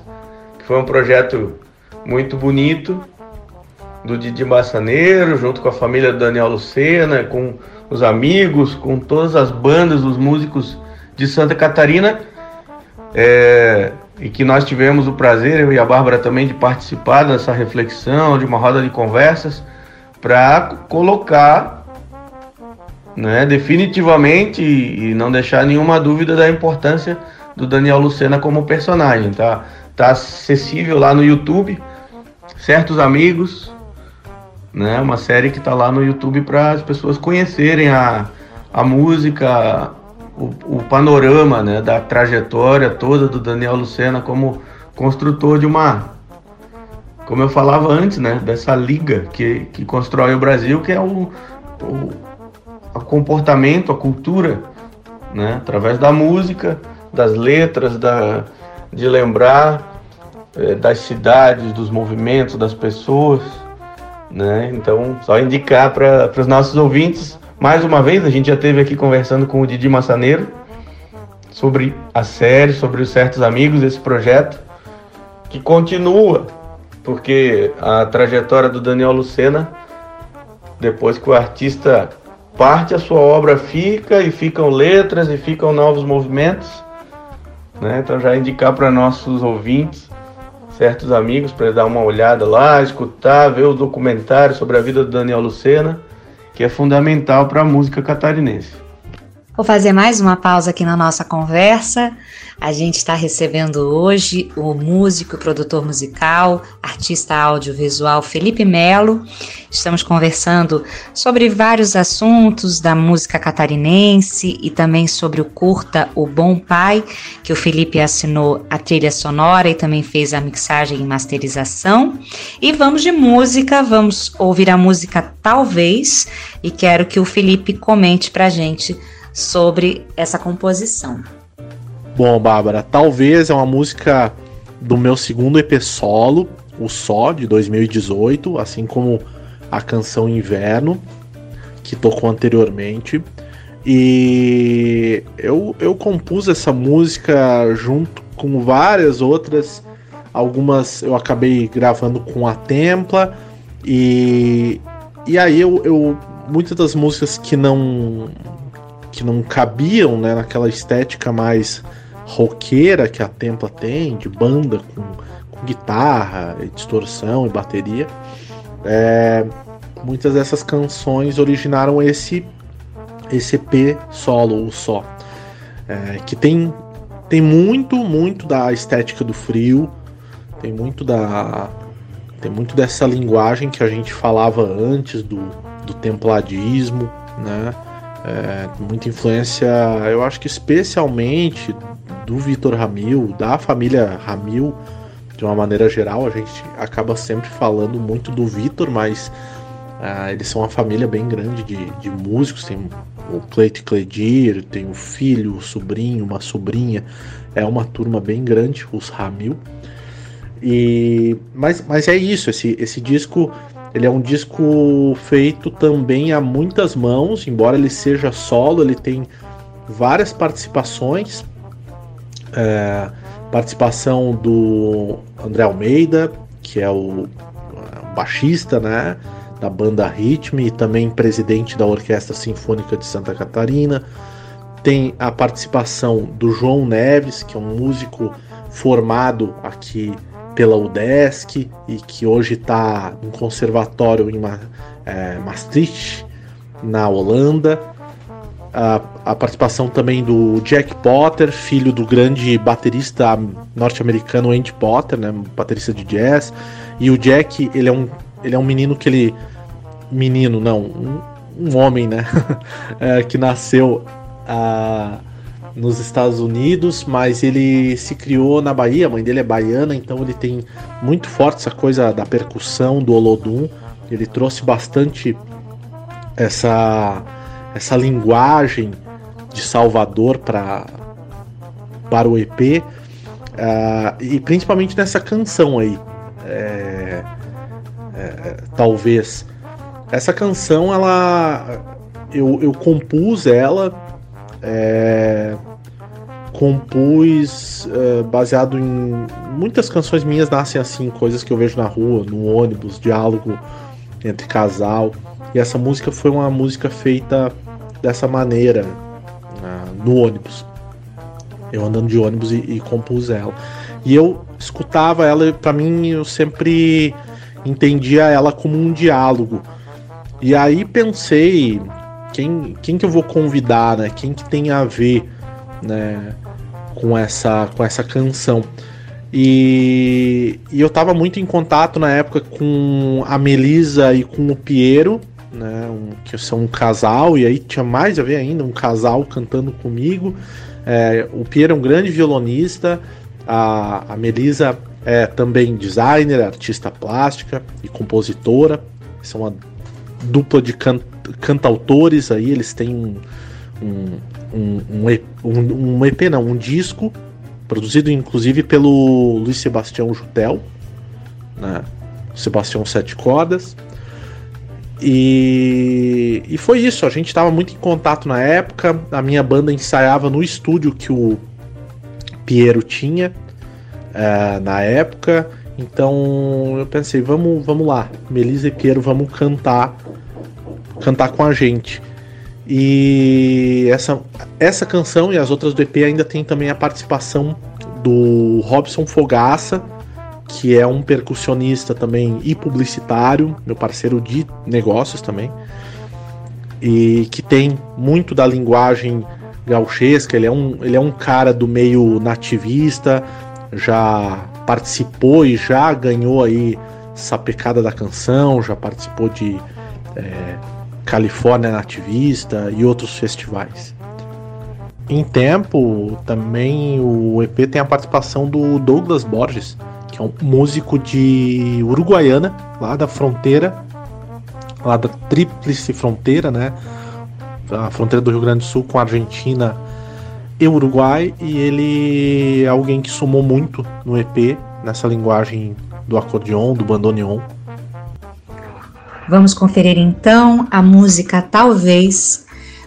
que foi um projeto muito bonito do Didi Massaneiro, junto com a família do Daniel Lucena, com os amigos, com todas as bandas, os músicos de Santa Catarina. É, e que nós tivemos o prazer, eu e a Bárbara também, de participar dessa reflexão, de uma roda de conversas, para colocar né, definitivamente e não deixar nenhuma dúvida da importância do Daniel Lucena como personagem. Tá, tá acessível lá no YouTube, certos amigos, né? Uma série que está lá no YouTube para as pessoas conhecerem a, a música, o, o, panorama, né? Da trajetória toda do Daniel Lucena como construtor de uma, como eu falava antes, né? Dessa liga que, que constrói o Brasil, que é o, o, o comportamento, a cultura, né? Através da música, das letras, da, de lembrar é, das cidades, dos movimentos, das pessoas né? Então, só indicar para os nossos ouvintes, mais uma vez, a gente já esteve aqui conversando com o Didi Massaneiro sobre a série, sobre os certos amigos, esse projeto que continua, porque a trajetória do Daniel Lucena, depois que o artista parte, a sua obra fica e ficam letras e ficam novos movimentos. Né? Então já indicar para nossos ouvintes certos amigos para dar uma olhada lá, escutar, ver o documentário sobre a vida do Daniel Lucena, que é fundamental para a música catarinense. Vou fazer mais uma pausa aqui na nossa conversa. A gente está recebendo hoje o músico produtor musical, artista audiovisual Felipe Melo. Estamos conversando sobre vários assuntos da música catarinense e também sobre o curta O Bom Pai, que o Felipe assinou a trilha sonora e também fez a mixagem e masterização. E vamos de música, vamos ouvir a música Talvez e quero que o Felipe comente pra gente sobre essa composição. Bom, Bárbara, talvez é uma música do meu segundo EP solo, o Só, de 2018, assim como a canção Inverno, que tocou anteriormente. E eu, eu compus essa música junto com várias outras. Algumas eu acabei gravando com a Templa. E, e aí eu, eu muitas das músicas que não que não cabiam né, naquela estética mais roqueira que a Templa tem, de banda com, com guitarra, distorção e bateria. É, muitas dessas canções originaram esse esse EP solo, o só, é, que tem tem muito muito da estética do frio, tem muito da tem muito dessa linguagem que a gente falava antes do, do templadismo, né? É, muita influência, eu acho que especialmente do Vitor Ramil, da família Ramil, de uma maneira geral, a gente acaba sempre falando muito do Vitor, mas uh, eles são uma família bem grande de, de músicos, tem o Cleito Cledir, tem o filho, o sobrinho, uma sobrinha, é uma turma bem grande, os Ramil. E, mas, mas é isso, esse, esse disco ele é um disco feito também a muitas mãos, embora ele seja solo, ele tem várias participações. É, participação do André Almeida, que é o, o baixista, né, da banda Ritme e também presidente da Orquestra Sinfônica de Santa Catarina. tem a participação do João Neves, que é um músico formado aqui pela UDESC e que hoje está no conservatório em é, Maastricht, na Holanda. A, a, participação também do Jack Potter, filho do grande baterista norte-americano Andy Potter, né, baterista de jazz. E o Jack, ele é um, ele é um menino que ele. Menino, não, um, um homem, né? é, que nasceu uh, nos Estados Unidos, mas ele se criou na Bahia, a mãe dele é baiana, então ele tem muito forte essa coisa da percussão, do Olodum. Ele trouxe bastante essa, essa linguagem de Salvador para para o EP uh, ah, e principalmente nessa canção aí. É, é, talvez. Essa canção ela eu, eu compus ela é, compus uh, baseado em muitas canções minhas nascem assim, coisas que eu vejo na rua, no ônibus, diálogo entre casal. E essa música foi uma música feita dessa maneira no ônibus. Eu andando de ônibus e, e compus ela. E eu escutava ela, para mim eu sempre entendia ela como um diálogo. E aí pensei, quem, quem que eu vou convidar, né? Quem que tem a ver, né? Com essa, com essa canção. E, e eu estava muito em contato na época com a Melisa e com o Piero, né? Um, que são um casal, e aí tinha mais a ver ainda, um casal cantando comigo. É, o Piero é um grande violonista, a, a Melisa é também designer, artista plástica e compositora. São uma dupla de can cantautores aí, eles têm um, um, um, um, um EP, não, um disco, produzido inclusive pelo Luiz Sebastião Jutel, né? Sebastião Sete Cordas. E, e foi isso, a gente estava muito em contato na época, a minha banda ensaiava no estúdio que o Piero tinha é, na época, então eu pensei, vamos, vamos lá, Melisa e Piero, vamos cantar cantar com a gente. E essa, essa canção e as outras do EP ainda tem também a participação do Robson Fogaça, que é um percussionista também e publicitário, meu parceiro de negócios também, e que tem muito da linguagem gauchesca, ele é um, ele é um cara do meio nativista, já participou e já ganhou aí essa pecada da canção, já participou de é, Califórnia Nativista e outros festivais. Em tempo, também o EP tem a participação do Douglas Borges, que é um músico de Uruguaiana, lá da fronteira, lá da tríplice fronteira, né? A fronteira do Rio Grande do Sul com a Argentina e Uruguai, e ele é alguém que somou muito no EP, nessa linguagem do acordeon, do bandoneon. Vamos conferir então a música Talvez,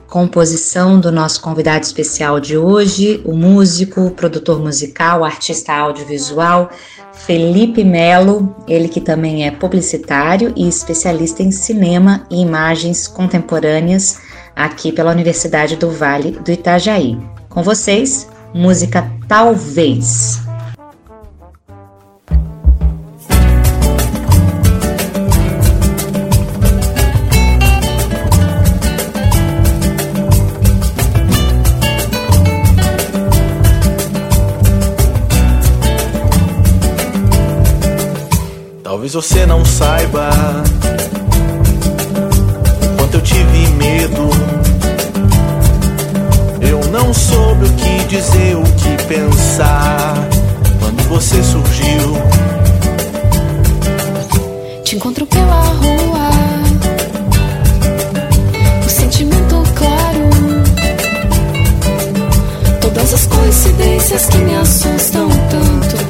composição do nosso convidado especial de hoje, o músico, produtor musical, artista audiovisual Felipe Melo, ele que também é publicitário e especialista em cinema e imagens contemporâneas aqui pela Universidade do Vale do Itajaí. Com vocês, música Talvez. Talvez você não saiba quanto eu tive medo. Eu não soube o que dizer, o que pensar quando você surgiu. Te encontro pela rua, o sentimento claro. Todas as coincidências que me assustam tanto,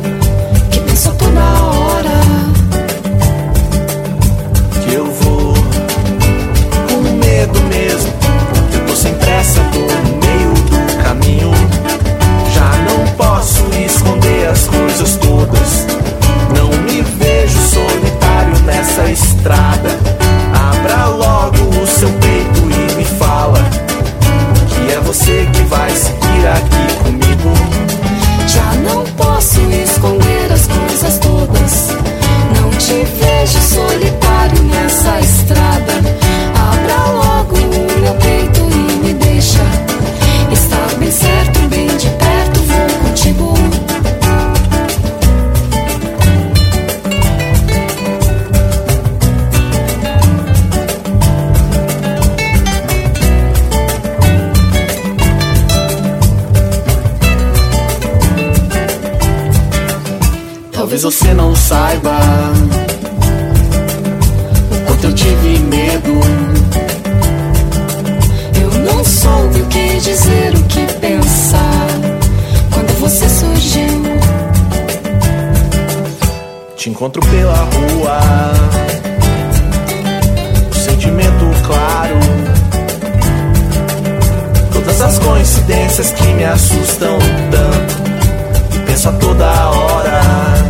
você não saiba o quanto eu tive medo. Eu não soube o que dizer, o que pensar quando você surgiu. Te encontro pela rua, o sentimento claro. Todas as coincidências que me assustam tanto. E penso a toda hora.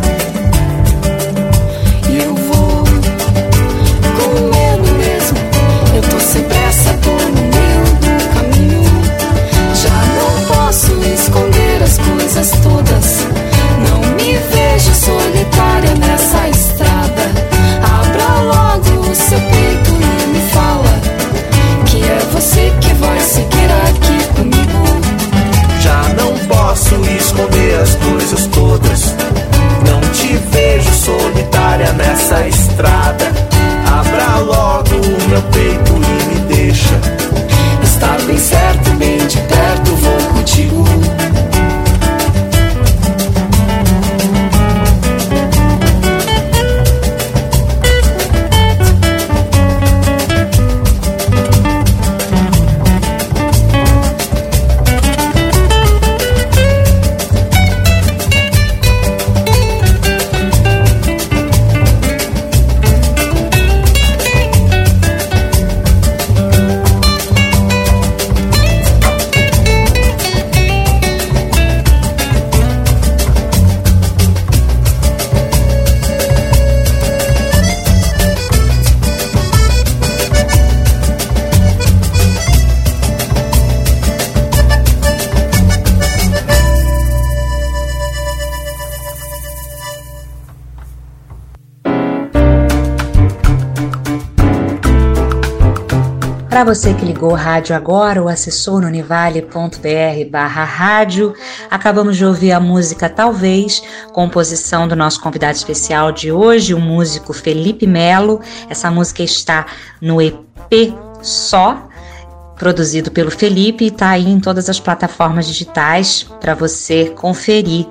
body você que ligou o rádio agora ou acessou no univale.br barra rádio, acabamos de ouvir a música Talvez, composição do nosso convidado especial de hoje, o músico Felipe Melo. Essa música está no EP Só, produzido pelo Felipe e está aí em todas as plataformas digitais para você conferir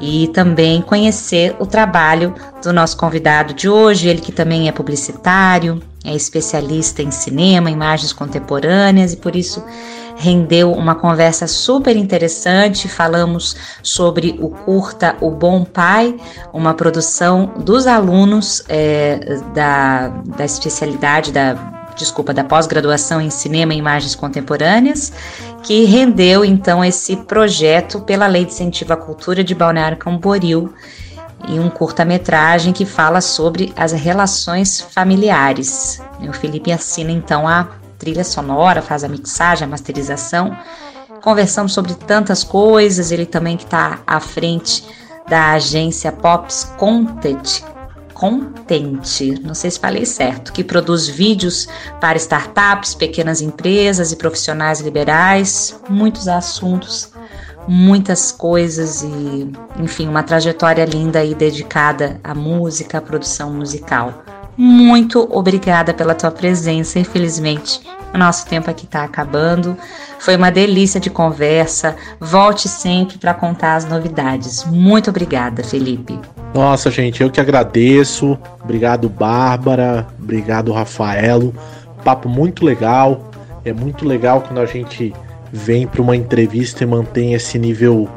e também conhecer o trabalho do nosso convidado de hoje, ele que também é publicitário, é especialista em cinema, imagens contemporâneas e por isso rendeu uma conversa super interessante. Falamos sobre o curta O Bom Pai, uma produção dos alunos é, da, da especialidade da desculpa, da pós-graduação em cinema e imagens contemporâneas, que rendeu então esse projeto pela Lei de Incentivo à Cultura de Balneário Camboriú e um curta-metragem que fala sobre as relações familiares. O Felipe assina então a trilha sonora, faz a mixagem, a masterização. Conversamos sobre tantas coisas, ele também que está à frente da agência Pops Content, Contente, não sei se falei certo, que produz vídeos para startups, pequenas empresas e profissionais liberais, muitos assuntos, muitas coisas e, enfim, uma trajetória linda aí dedicada à música, à produção musical. Muito obrigada pela tua presença. Infelizmente, o nosso tempo aqui está acabando. Foi uma delícia de conversa. Volte sempre para contar as novidades. Muito obrigada, Felipe. Nossa, gente, eu que agradeço. Obrigado, Bárbara. Obrigado, Rafaelo. Papo muito legal. É muito legal quando a gente vem para uma entrevista e mantém esse nível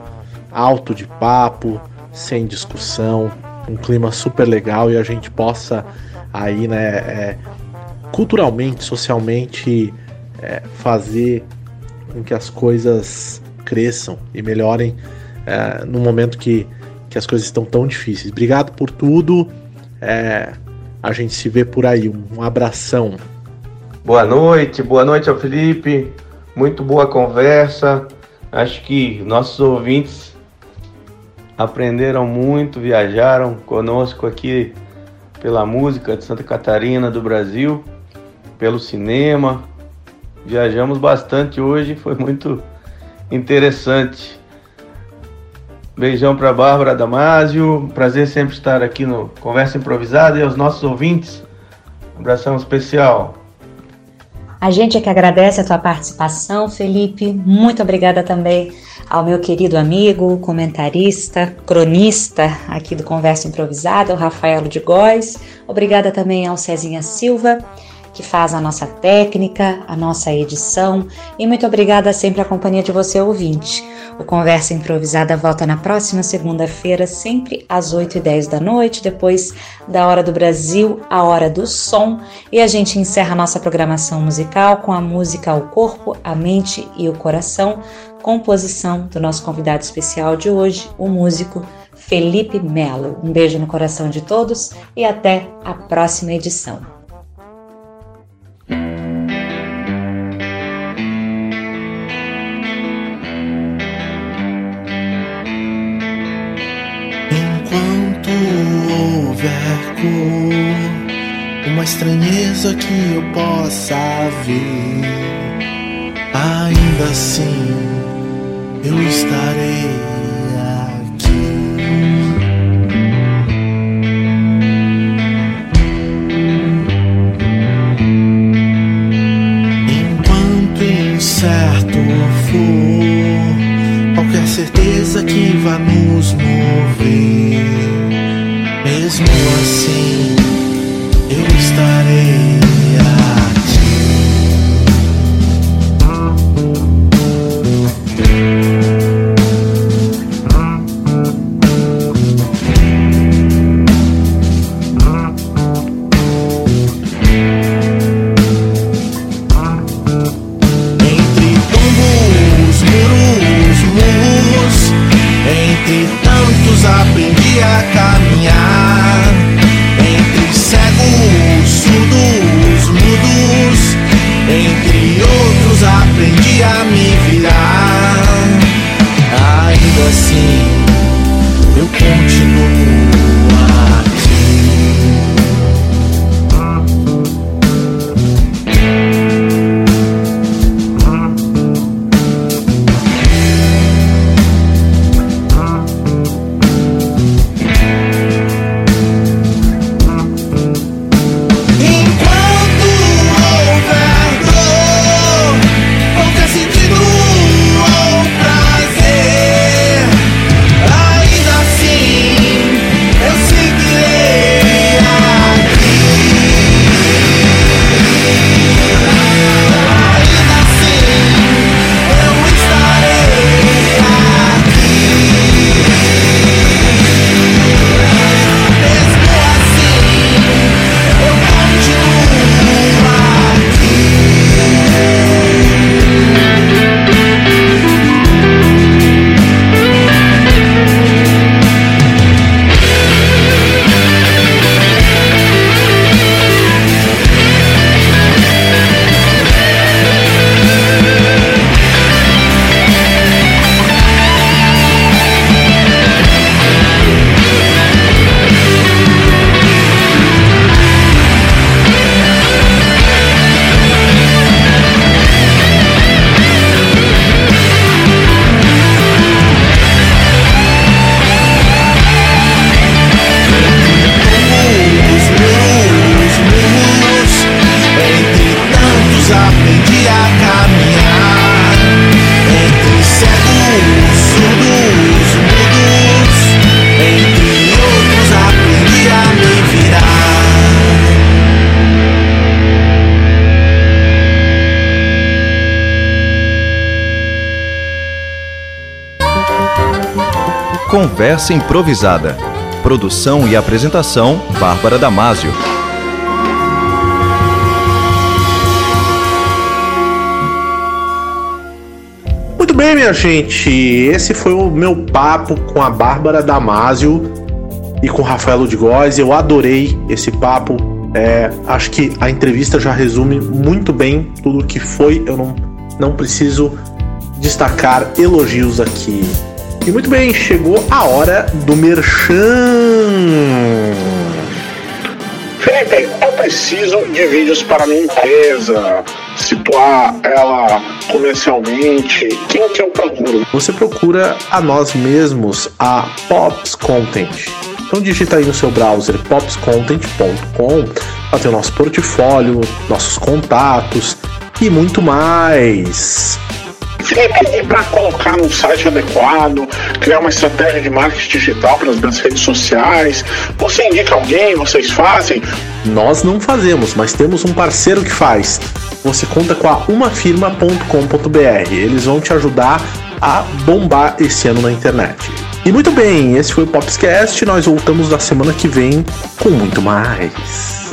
alto de papo, sem discussão, um clima super legal e a gente possa aí, né, é, culturalmente, socialmente, é, fazer com que as coisas cresçam e melhorem é, no momento que, que as coisas estão tão difíceis. Obrigado por tudo. É, a gente se vê por aí. Um abração. Boa noite, boa noite ao Felipe. Muito boa conversa. Acho que nossos ouvintes aprenderam muito, viajaram conosco aqui pela música de Santa Catarina, do Brasil, pelo cinema. Viajamos bastante hoje, foi muito interessante. Beijão para Bárbara Damasio, prazer sempre estar aqui no Conversa Improvisada e aos nossos ouvintes. Um abração especial. A gente é que agradece a tua participação, Felipe. Muito obrigada também ao meu querido amigo, comentarista, cronista aqui do Conversa Improvisada, o Rafaelo de Góes. Obrigada também ao Cezinha Silva, que faz a nossa técnica, a nossa edição. E muito obrigada sempre à companhia de você, ouvinte. O Conversa Improvisada volta na próxima segunda-feira, sempre às 8 e 10 da noite, depois da Hora do Brasil, a Hora do Som. E a gente encerra a nossa programação musical com a música O Corpo, a Mente e o Coração, composição do nosso convidado especial de hoje, o músico Felipe Melo. Um beijo no coração de todos e até a próxima edição. Cor, uma estranheza que eu possa ver, ainda assim eu estarei qualquer certeza que vá nos mover, mesmo assim eu estarei aprendi a caminhar. Entre cegos, surdos, mudos, entre outros aprendi a me virar. Ainda assim, eu continuo Conversa improvisada. Produção e apresentação: Bárbara Damasio. Muito bem, minha gente. Esse foi o meu papo com a Bárbara Damasio e com o Rafael de Góes. Eu adorei esse papo. É, acho que a entrevista já resume muito bem tudo o que foi. Eu não, não preciso destacar elogios aqui. E muito bem, chegou a hora do merchan. Felipe, eu preciso de vídeos para minha empresa, situar ela comercialmente. Quem que eu procuro? Você procura a nós mesmos, a Pops Content. Então digita aí no seu browser popscontent.com para ter o nosso portfólio, nossos contatos e muito mais. Felipe, e para colocar no site adequado, criar uma estratégia de marketing digital para as minhas redes sociais, você indica alguém, vocês fazem? Nós não fazemos, mas temos um parceiro que faz. Você conta com a umafirma.com.br. Eles vão te ajudar a bombar esse ano na internet. E muito bem, esse foi o Popscast. Nós voltamos na semana que vem com muito mais.